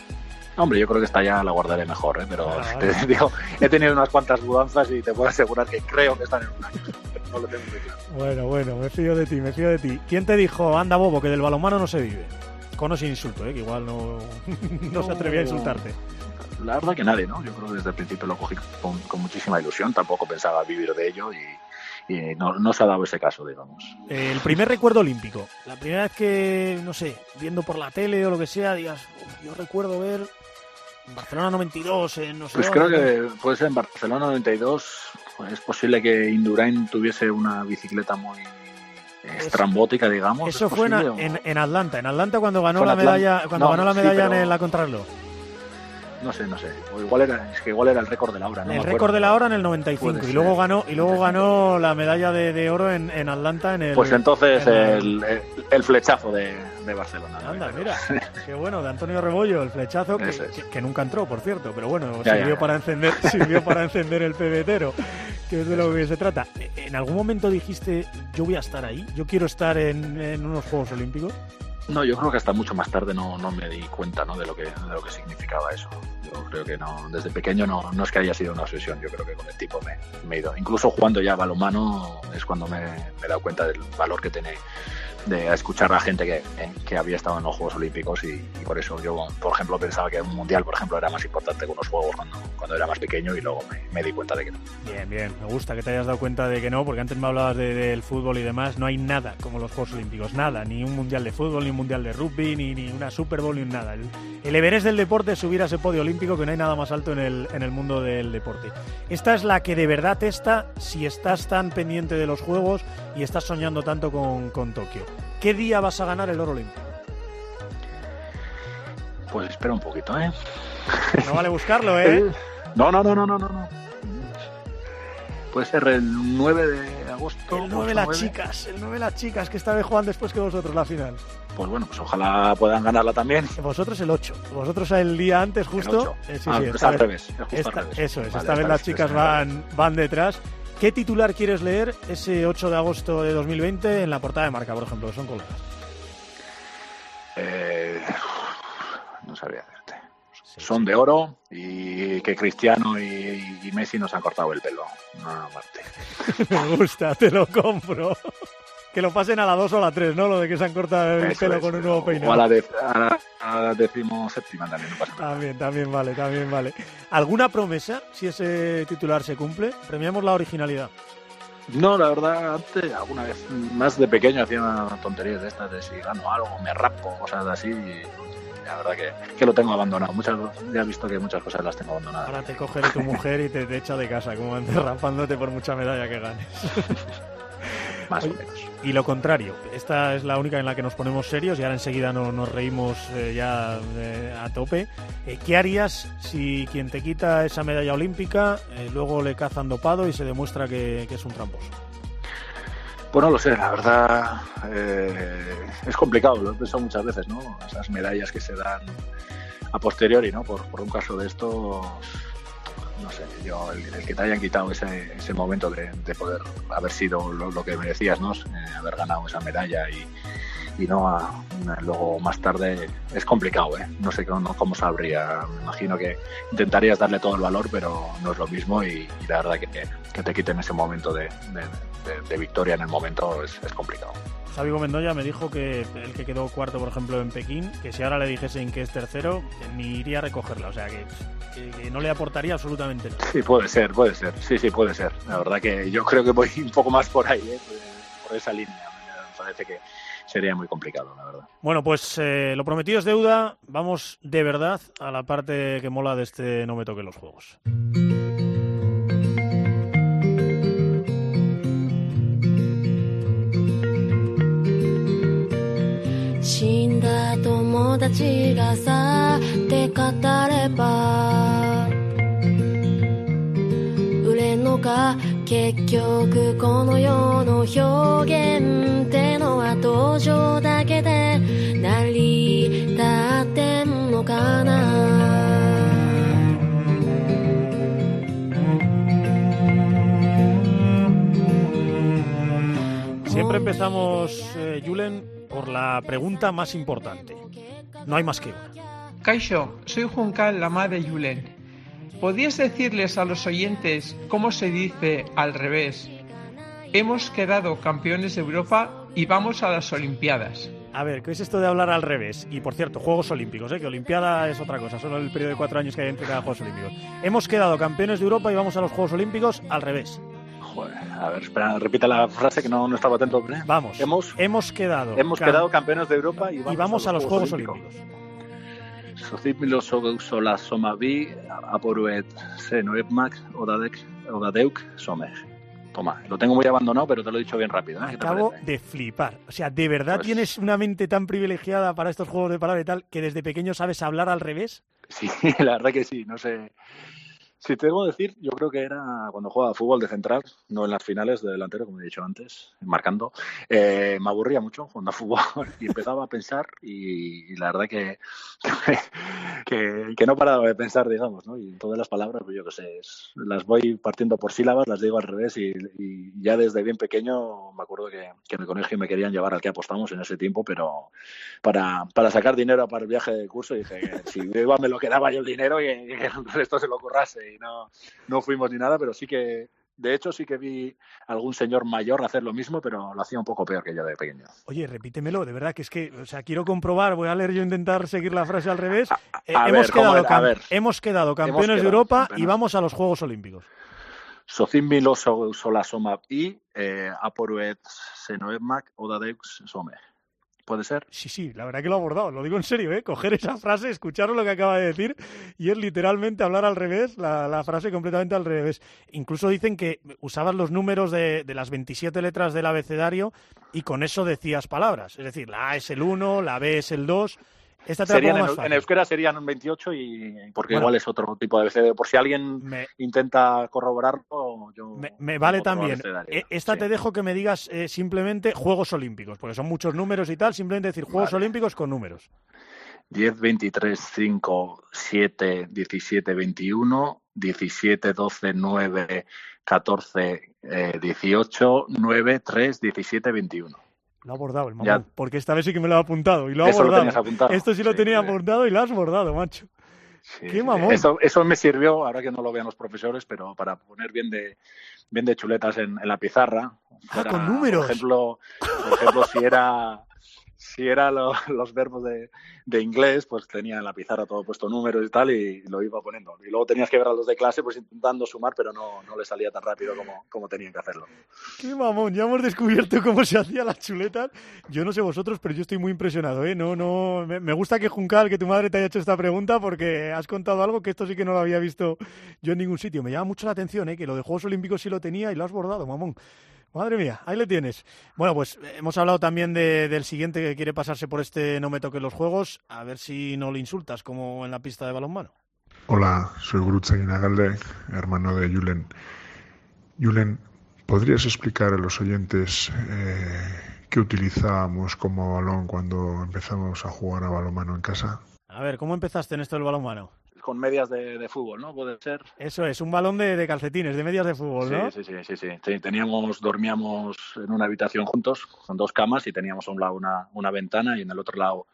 Hombre, yo creo que esta ya la guardaré mejor, ¿eh? pero Ah, te digo, he tenido unas cuantas mudanzas y te puedo asegurar que creo que están en un año. No lo tengo muy claro. Bueno, bueno, me fío de ti, me fío de ti. ¿Quién te dijo, anda bobo, que del balonmano no se vive? Con o sin insulto, ¿eh? que igual no, no se atrevía a insultarte. La verdad que nadie, ¿no? Yo creo que desde el principio lo cogí con, con muchísima ilusión, tampoco pensaba vivir de ello y, y no, no se ha dado ese caso, digamos. El primer recuerdo olímpico. La primera vez que, no sé, viendo por la tele o lo que sea, digas, "Uf, yo recuerdo ver Barcelona 92, en no sé Pues creo que puede ser en Barcelona 92. pues es posible que Indurain tuviese una bicicleta muy estrambótica, digamos. Eso ¿es fue en, Atlanta, en Atlanta cuando ganó la medalla, cuando No, ganó la sí, medalla pero- en la contrarreloj. No sé, no sé. O igual era, es que igual era el récord de la hora. No el récord de la hora en el 95 Puede y luego ganó y luego ganó la medalla de, de oro en, en Atlanta en el Pues entonces en el, el- el flechazo de, de Barcelona. Anda, mira, qué bueno, de Antonio Rebollo, el flechazo, que, es. que- que nunca entró, por cierto, pero bueno, Ya, sirvió, ya. Para encender, sirvió para encender el pebetero, que es de lo que se trata. ¿En algún momento dijiste, yo voy a estar ahí, yo quiero estar en, en unos Juegos Olímpicos? No, yo creo que hasta mucho más tarde no, no me di cuenta ¿no? de, lo que, de lo que significaba eso. Yo creo que no, desde pequeño no, no es que haya sido una obsesión, yo creo que con el tiempo me, me he ido. Incluso jugando ya balonmano es cuando me, me he dado cuenta del valor que tiene de escuchar a gente que, eh, que había estado en los Juegos Olímpicos y, por eso yo, por ejemplo, pensaba que un mundial, por ejemplo, era más importante que unos Juegos cuando, cuando era más pequeño y luego me, di cuenta de que no. Bien, bien, me gusta que te hayas dado cuenta de que no, porque antes me hablabas de- del fútbol y demás, no hay nada como los Juegos Olímpicos, nada, ni un mundial de fútbol, ni un mundial de rugby, ni, ni una Super Bowl, ni nada. El, el Everest del deporte es subir a ese podio olímpico que no hay nada más alto en el, en el mundo del deporte. Esta es la que de verdad testa si estás tan pendiente de los Juegos y estás soñando tanto con, con Tokio. ¿Qué día vas a ganar el oro olímpico? Pues espera un poquito, ¿eh? No vale buscarlo, ¿eh? No, no, no, no, no, no. no. Puede ser el 9 de agosto. El 9 8, las 9. chicas, el 9 las chicas, que esta vez juegan después que vosotros la final. Pues bueno, pues ojalá puedan ganarla también. Vosotros el 8, vosotros el día antes justo. Eh, sí, Ah, sí, al revés, al revés. Eso es, Vale, esta vez las chicas van, van detrás. ¿Qué titular quieres leer ese 8 de agosto de 2020 en la portada de marca, por ejemplo, que son colgadas? Eh, no sabría decirte. Son de oro y que Cristiano y, y Messi nos han cortado el pelo. No, Marte. Me gusta, te lo compro. Que lo pasen a la 2 o a la 3, ¿no? Lo de que se han cortado el Eso pelo con un nuevo O a peinado. la, de, a la, a la decimoséptima también, no pasa nada. También, también vale, también vale. ¿Alguna promesa si ese titular se cumple? Premiamos la originalidad. No, la verdad, antes, alguna vez más de pequeño hacía tonterías de estas, de si gano algo, me rapo, cosas así. Y la verdad que, que lo tengo abandonado. Muchas, ya he visto que muchas cosas las tengo abandonadas. Ahora te coge tu mujer y te, te echa de casa, como antes rapándote por mucha medalla que ganes. Más Oye, o menos. Y lo contrario, esta es la única en la que nos ponemos serios y ahora enseguida no- nos reímos eh, ya eh, a tope. Eh, ¿Qué harías si quien te quita esa medalla olímpica luego le cazan dopado y se demuestra que, es un tramposo? Pues no lo sé, la verdad es complicado, lo he pensado muchas veces, ¿no? Esas medallas que se dan a posteriori, ¿no? Por, por un caso de estos, no sé, yo, el, que te hayan quitado ese, ese momento de, de poder haber sido lo, que me decías, ¿no? Eh, haber ganado esa medalla y, y no a, a- luego más tarde es complicado, ¿eh? No sé cómo, cómo sabría. Me imagino que intentarías darle todo el valor, pero no es lo mismo y, la verdad que, que te quiten ese momento de, de- victoria en el momento es complicado. Javi Mendoya me dijo que el que quedó cuarto, por ejemplo, en Pekín, que si ahora le dijesen que es tercero, ni iría a recogerla. O sea, que, que- que no le aportaría absolutamente nada. Sí, puede ser, puede ser. Sí, sí, puede ser. La verdad que yo creo que voy un poco más por ahí, ¿eh? por esa línea. Me parece que sería muy complicado, la verdad. Bueno, pues eh, lo prometido es deuda. Vamos de verdad a la parte que mola de este No me toque los juegos. 友達がさって語れば売れんのか結局この世の表現ってのは登場だけで成り立ってんのかな Siempre empezamos, eh, Julen, por la pregunta más importante. No hay más que una. Kaisho, soy Juncal, la madre de Yulen. ¿Podrías decirles a los oyentes cómo se dice al revés? Hemos quedado campeones de Europa y vamos a las Olimpiadas. A ver, ¿qué es esto de hablar al revés? Y por cierto, Juegos Olímpicos, ¿eh? que Olimpiada es otra cosa, solo el periodo de cuatro años que hay entre cada Juegos Olímpicos. Hemos quedado campeones de Europa y vamos a los Juegos Olímpicos al revés. Joder, a ver, espera, repita la frase que no, no estaba atento. ¿eh? Vamos, Hemos, hemos quedado, hemos cam- quedado campeones de Europa y y vamos, vamos a los Juegos Olímpicos. Sozimilo sola somavi, aporuet senoepmak, odadek, odadeuk somej. Toma, lo tengo muy abandonado, pero te lo he dicho bien rápido. ¿eh? ¿Qué te Acabo de flipar. O sea, ¿de verdad Pues- tienes una mente tan privilegiada para estos juegos de palabras y tal que desde pequeño sabes hablar al revés? Sí, la verdad que sí, no sé. Si te debo decir, yo creo que era cuando jugaba fútbol de central, no en las finales de delantero, como he dicho antes, marcando. eh, me aburría mucho jugando a fútbol y empezaba a pensar y, la verdad que, que, no paraba de pensar, digamos, ¿no? Y todas las palabras, pues yo qué sé, las voy partiendo por sílabas, las digo al revés y, ya desde bien pequeño me acuerdo que, que en el me querían llevar al que apostamos en ese tiempo, pero para, para sacar dinero para el viaje de curso dije si iba me lo quedaba yo el dinero y, y que el resto se lo currase y no, no fuimos ni nada, pero sí que de hecho sí que vi algún señor mayor hacer lo mismo, pero lo hacía un poco peor que yo de pequeño. Oye, repítemelo, de verdad que es que, o sea, quiero comprobar, voy a leer yo intentar seguir la frase al revés. Eh, a hemos, ver, ¿cómo quedado? A ver. hemos quedado campeones de quedado Europa y vamos a los Juegos Olímpicos. Socin so, sola soma y eh, aporuet odadeux some. ¿Puede ser? Sí, sí, la verdad que lo ha abordado, lo digo en serio, ¿eh? Coger esa frase, escuchar lo que acaba de decir y es literalmente hablar al revés, la, la frase completamente al revés. Incluso dicen que usabas los números de, de las 27 letras del abecedario y con eso decías palabras. Es decir, la A es el 1, la B es el 2. Esta te Serían en, euskera serían un 28 y porque Bueno. igual es otro tipo de abecedario. Por si alguien Me, intenta corroborarlo, yo me- me vale también. Eh, Esta Sí. te dejo que me digas eh, simplemente Juegos Olímpicos, porque son muchos números y tal, simplemente decir Juegos Vale. Olímpicos con números. 10, 23, 5, 7, 17, 21, 17, 12, 9, 14, eh, 18, 9, 3, 17, 21. Lo ha abordado el mamón, Ya. porque esta vez sí que me lo ha apuntado y lo ha Eso lo abordado. tenías apuntado. Esto sí lo Sí, tenía sí. abordado y lo has abordado, macho. Sí, ¡Qué mamón! Eso, eso me sirvió, ahora que no lo vean los profesores, pero para poner bien de, bien de chuletas en, en la pizarra. Ah, con números. Por ejemplo, por ejemplo si era si era lo- los verbos de, de inglés, pues tenía en la pizarra todo puesto números y tal, y lo iba poniendo. Y luego tenías que ver a los de clase, pues intentando sumar, pero no, no le salía tan rápido como, como tenían que hacerlo. Qué mamón, ya hemos descubierto cómo se hacían las chuletas. Yo no sé vosotros, pero yo estoy muy impresionado, ¿eh? No, no, me, me gusta que Juncal, que tu madre te haya hecho esta pregunta porque has contado algo que esto sí que no lo había visto yo en ningún sitio. Me llama mucho la atención, ¿eh? Que lo de Juegos Olímpicos sí lo tenía y lo has bordado, mamón. Madre mía, ahí le tienes. Bueno, pues eh, hemos hablado también de- del siguiente que quiere pasarse por este No me toque los juegos. A ver si no le insultas, como en la pista de balonmano. Hola, soy Gurutza Guinagalde, hermano de Julen. Julen, ¿podrías explicar a los oyentes eh, qué utilizábamos como balón cuando empezamos a jugar a balonmano en casa? A ver, ¿cómo empezaste en esto del balonmano? Con medias de, de fútbol, ¿no? Puede ser. Eso es, un balón de, de calcetines, de medias de fútbol, ¿no? Sí, sí, sí, sí, sí. Teníamos, dormíamos en una habitación juntos, con dos camas, y teníamos a un lado una, una ventana y en el otro lado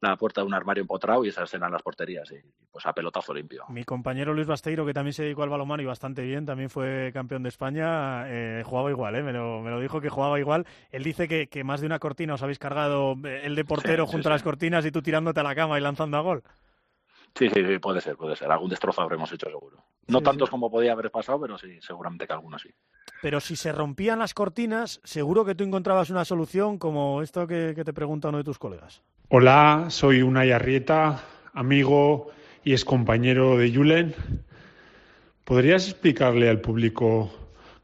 la puerta de un armario empotrado y esas eran las porterías. Y pues a pelotazo limpio. Mi compañero Luis Basteiro, que también se dedicó al balonmano y bastante bien, también fue campeón de España, eh, jugaba igual, ¿eh? me, lo, me lo dijo que jugaba igual. Él dice que, que más de una cortina os habéis cargado eh, el de portero Sí, sí, junto a las cortinas y tú tirándote a la cama y lanzando a gol. Sí, sí, sí, puede ser, puede ser. Algún destrozo habremos hecho seguro. No Sí, tantos sí. como podía haber pasado, pero sí, seguramente que algunos sí. Pero si se rompían las cortinas, seguro que tú encontrabas una solución como esto que, que te pregunta uno de tus colegas. Hola, soy Unai Arrieta, amigo y excompañero de Julen. ¿Podrías explicarle al público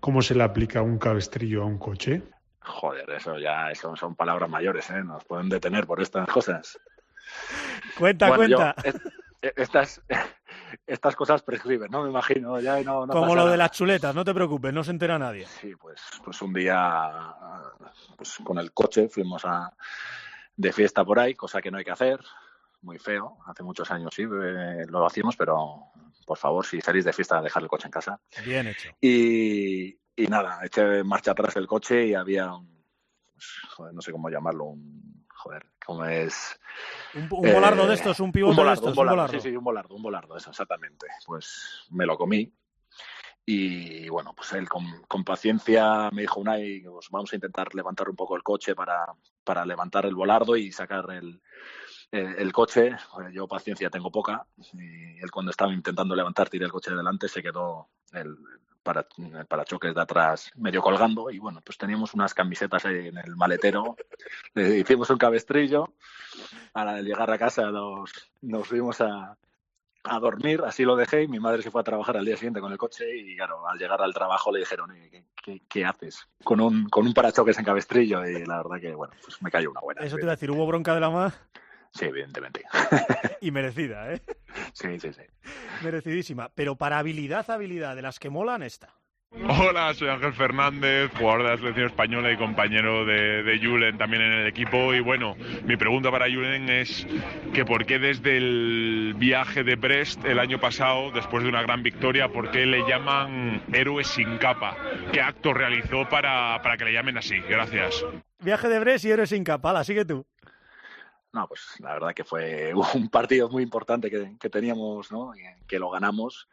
cómo se le aplica un cabestrillo a un coche? Joder, eso ya eso son palabras mayores, ¿eh? Nos pueden detener por estas cosas. Cuenta, Bueno, yo- cuenta. es- estas, estas cosas prescriben, ¿no? Me imagino. Ya no, no como pasa lo de las chuletas, no te preocupes, no se entera nadie. Sí, pues, pues un día pues con el coche fuimos a, de fiesta por ahí, cosa que no hay que hacer, muy feo. Hace muchos años sí eh, lo hacíamos, pero por favor, si salís de fiesta, dejar el coche en casa. Bien hecho. Y, y nada, eché marcha atrás el coche y había un, pues, joder, no sé cómo llamarlo, un, joder, ¿cómo es? Un, un volardo Eh, de estos, un pivote un volardo, de estos, un volardo, un volardo. Sí, sí, un volardo, un volardo, eso, exactamente. Pues me lo comí. Y bueno, pues él con, con paciencia me dijo, Unai, pues vamos a intentar levantar un poco el coche para, para levantar el volardo y sacar el, el, el coche. Joder, yo paciencia tengo poca. Y él cuando estaba intentando levantar, tiré el coche de delante, se quedó el, para, el parachoques de atrás medio colgando. Y bueno, pues teníamos unas camisetas en el maletero. Le hicimos un cabestrillo. Al llegar a casa nos, nos fuimos a, a dormir, así lo dejé y mi madre se fue a trabajar al día siguiente con el coche y claro, al llegar al trabajo le dijeron, "Oye, ¿qué, qué, qué haces? Con un, con un parachoques en cabestrillo y la verdad que, bueno, pues me cayó una buena. Eso te iba a decir, hubo bronca de la más Sí, evidentemente. y merecida, ¿eh? Sí, sí, sí. Merecidísima. Pero para habilidad, habilidad, de las que molan, esta. Hola, soy Ángel Fernández, jugador de la selección española y compañero de, de Julen también en el equipo. Y bueno, mi pregunta para Julen es que por qué desde el viaje de Brest el año pasado, después de una gran victoria, por qué le llaman héroe sin capa? ¿Qué acto realizó para, para que le llamen así? Gracias. Viaje de Bres y héroe sin capala, sigue tú. No, pues la verdad que fue un partido muy importante que, que teníamos, ¿no? Que lo ganamos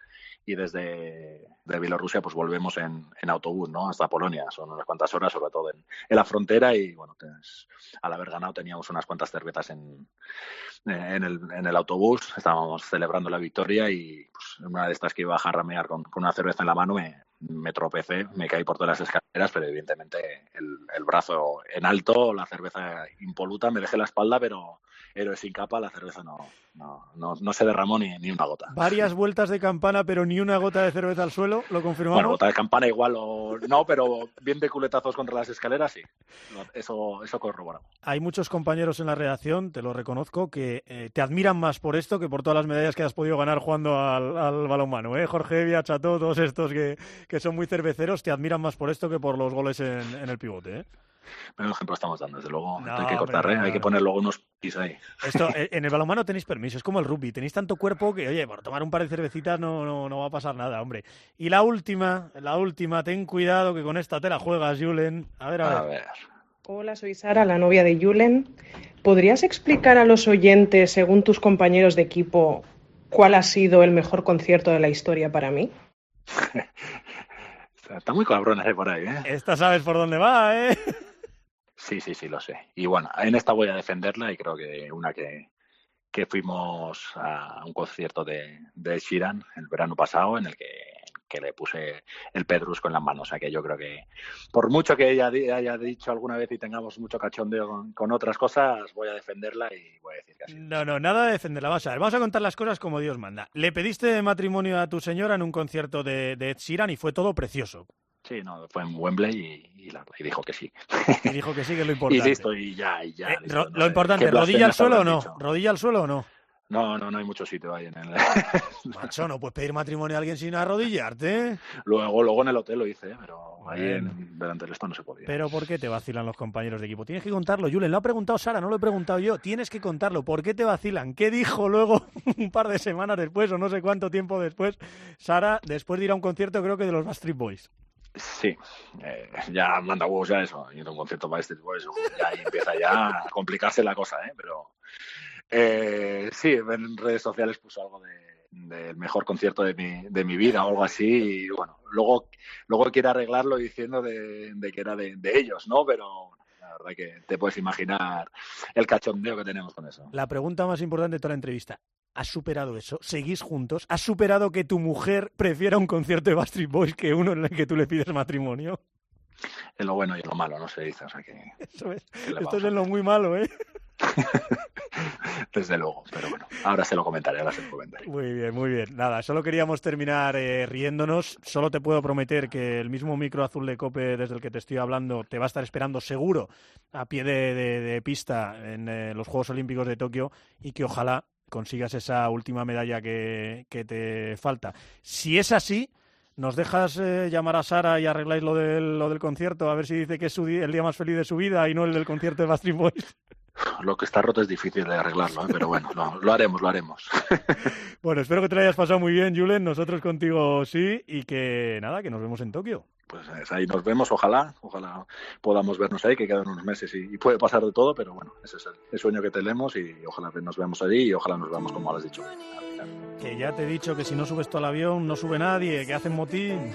y desde de Bielorrusia pues volvemos en, autobús, ¿no? Hasta Polonia. Son unas cuantas horas, sobre todo en, la frontera y bueno, pues, al haber ganado teníamos unas cuantas cervezas en, en, el, en el autobús. Estábamos celebrando la victoria y pues, una de estas que iba a jarramear con, con una cerveza en la mano me, me tropecé, me caí por todas las escaleras, pero evidentemente el, brazo en alto, la cerveza impoluta, me dejé la espalda, pero héroe sin capa, la cerveza no, no, no, no se derramó ni, ni una gota. Varias vueltas de campana, pero ni una gota de cerveza al suelo, lo confirmamos. Bueno, gota de campana igual o no, pero bien de culetazos contra las escaleras, sí. Eso, eso corroboramos. Hay muchos compañeros en la redacción, te lo reconozco, que eh, te admiran más por esto que por todas las medallas que has podido ganar jugando al, al balonmano. ¿eh? Jorge Evia, Chato, todos estos que, que son muy cerveceros, te admiran más por esto que por los goles en, en el pivote. ¿eh? Menos ejemplo estamos dando, desde luego. No, hay que cortar, hombre, ¿eh? no, Hay que poner luego unos pis ahí. Esto, eh, en el balonmano tenéis permiso, es como el rugby, tenéis tanto cuerpo que, oye, por tomar un par de cervecitas no, no, no va a pasar nada, hombre. Y la última, la última, ten cuidado que con esta te la juegas, Julen. A ver, a ver. A ver. Hola, soy Sara, la novia de Julen. ¿Podrías explicar a los oyentes, según tus compañeros de equipo, cuál ha sido el mejor concierto de la historia para mí? Está muy cabrón ese por ahí, ¿eh? Esta sabes por dónde va, ¿eh? Sí, sí, sí, lo sé. Y bueno, en esta voy a defenderla y creo que una que, que fuimos a un concierto de, de Sheeran el verano pasado en el que, que le puse el pedrusco en las manos. O sea que yo creo que por mucho que ella haya dicho alguna vez y tengamos mucho cachondeo con, con otras cosas, voy a defenderla y voy a decir que así. No, no, nada de defenderla. Vamos a ver, vamos a contar las cosas como Dios manda. Le pediste matrimonio a tu señora en un concierto de, de Ed Sheeran y fue todo precioso. Sí, no, fue en Wembley y, y la- y dijo que sí. Y dijo que sí, que es lo importante. Y ya, y ya. Eh, listo, ro- no lo sé, importante, ¿qué ¿rodilla al suelo o no? dicho? ¿Rodilla al suelo o no? No, no, no hay mucho sitio ahí en el... Macho, no puedes pedir matrimonio a alguien sin arrodillarte. luego, luego en el hotel lo hice, ¿eh? pero ahí en, delante del esto no se podía. Pero ¿por qué te vacilan los compañeros de equipo? Tienes que contarlo, Julen. Lo ha preguntado Sara, no lo he preguntado yo. Tienes que contarlo. ¿Por qué te vacilan? ¿Qué dijo luego, un par de semanas después o no sé cuánto tiempo después, Sara, después de ir a un concierto, creo que de los Backstreet Boys? Sí, eh, ya manda huevos ya eso, a un concierto para este Boys, ya ahí empieza ya a complicarse la cosa, ¿eh? Pero eh, sí, en redes sociales puso algo del mejor concierto de mi, de mi vida o algo así. Y bueno, luego, luego quiere arreglarlo diciendo de, que era de, ellos, ¿no? Pero la verdad que te puedes imaginar el cachondeo que tenemos con eso. La pregunta más importante de toda la entrevista. ¿Has superado eso? ¿Seguís juntos? ¿Has superado que tu mujer prefiera un concierto de Backstreet Boys que uno en el que tú le pides matrimonio? En lo bueno y lo malo, no se dice. O sea que, Eso es. Esto es en lo muy malo, ¿eh? Desde luego, pero bueno, ahora se lo comentaré, ahora se lo comentaré. Muy bien, muy bien. Nada, solo queríamos terminar eh, riéndonos. Solo te puedo prometer que el mismo micro azul de Cope desde el que te estoy hablando te va a estar esperando seguro a pie de, pista en eh, los Juegos Olímpicos de Tokio y que ojalá consigas esa última medalla que, te falta. Si es así, ¿Nos dejas eh, llamar a Sara y arregláis lo del, lo del concierto? A ver si dice que es el día más feliz de su vida y no el del concierto de Bastard Boys. Lo que está roto es difícil de arreglarlo, ¿eh? pero bueno, lo, haremos, lo haremos. bueno, espero que te lo hayas pasado muy bien, Julen. Nosotros contigo sí, y que nada, que nos vemos en Tokio. Pues ahí nos vemos, ojalá, ojalá podamos vernos ahí, que quedan unos meses y, puede pasar de todo, pero bueno, ese es el, sueño que tenemos y ojalá nos vemos allí y ojalá nos veamos como lo has dicho. Que ya te he dicho que si no subes tú al avión, no sube nadie, que hacen motín.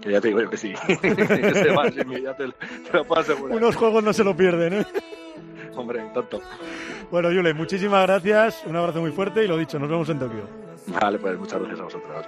Que ya te digo yo que sí. que se va, ya te, lo puedo asegurar. Unos juegos no se lo pierden, ¿eh? Hombre, tanto. Bueno, Yule, muchísimas gracias, un abrazo muy fuerte y lo dicho, nos vemos en Tokio. Vale, pues muchas gracias a vosotros.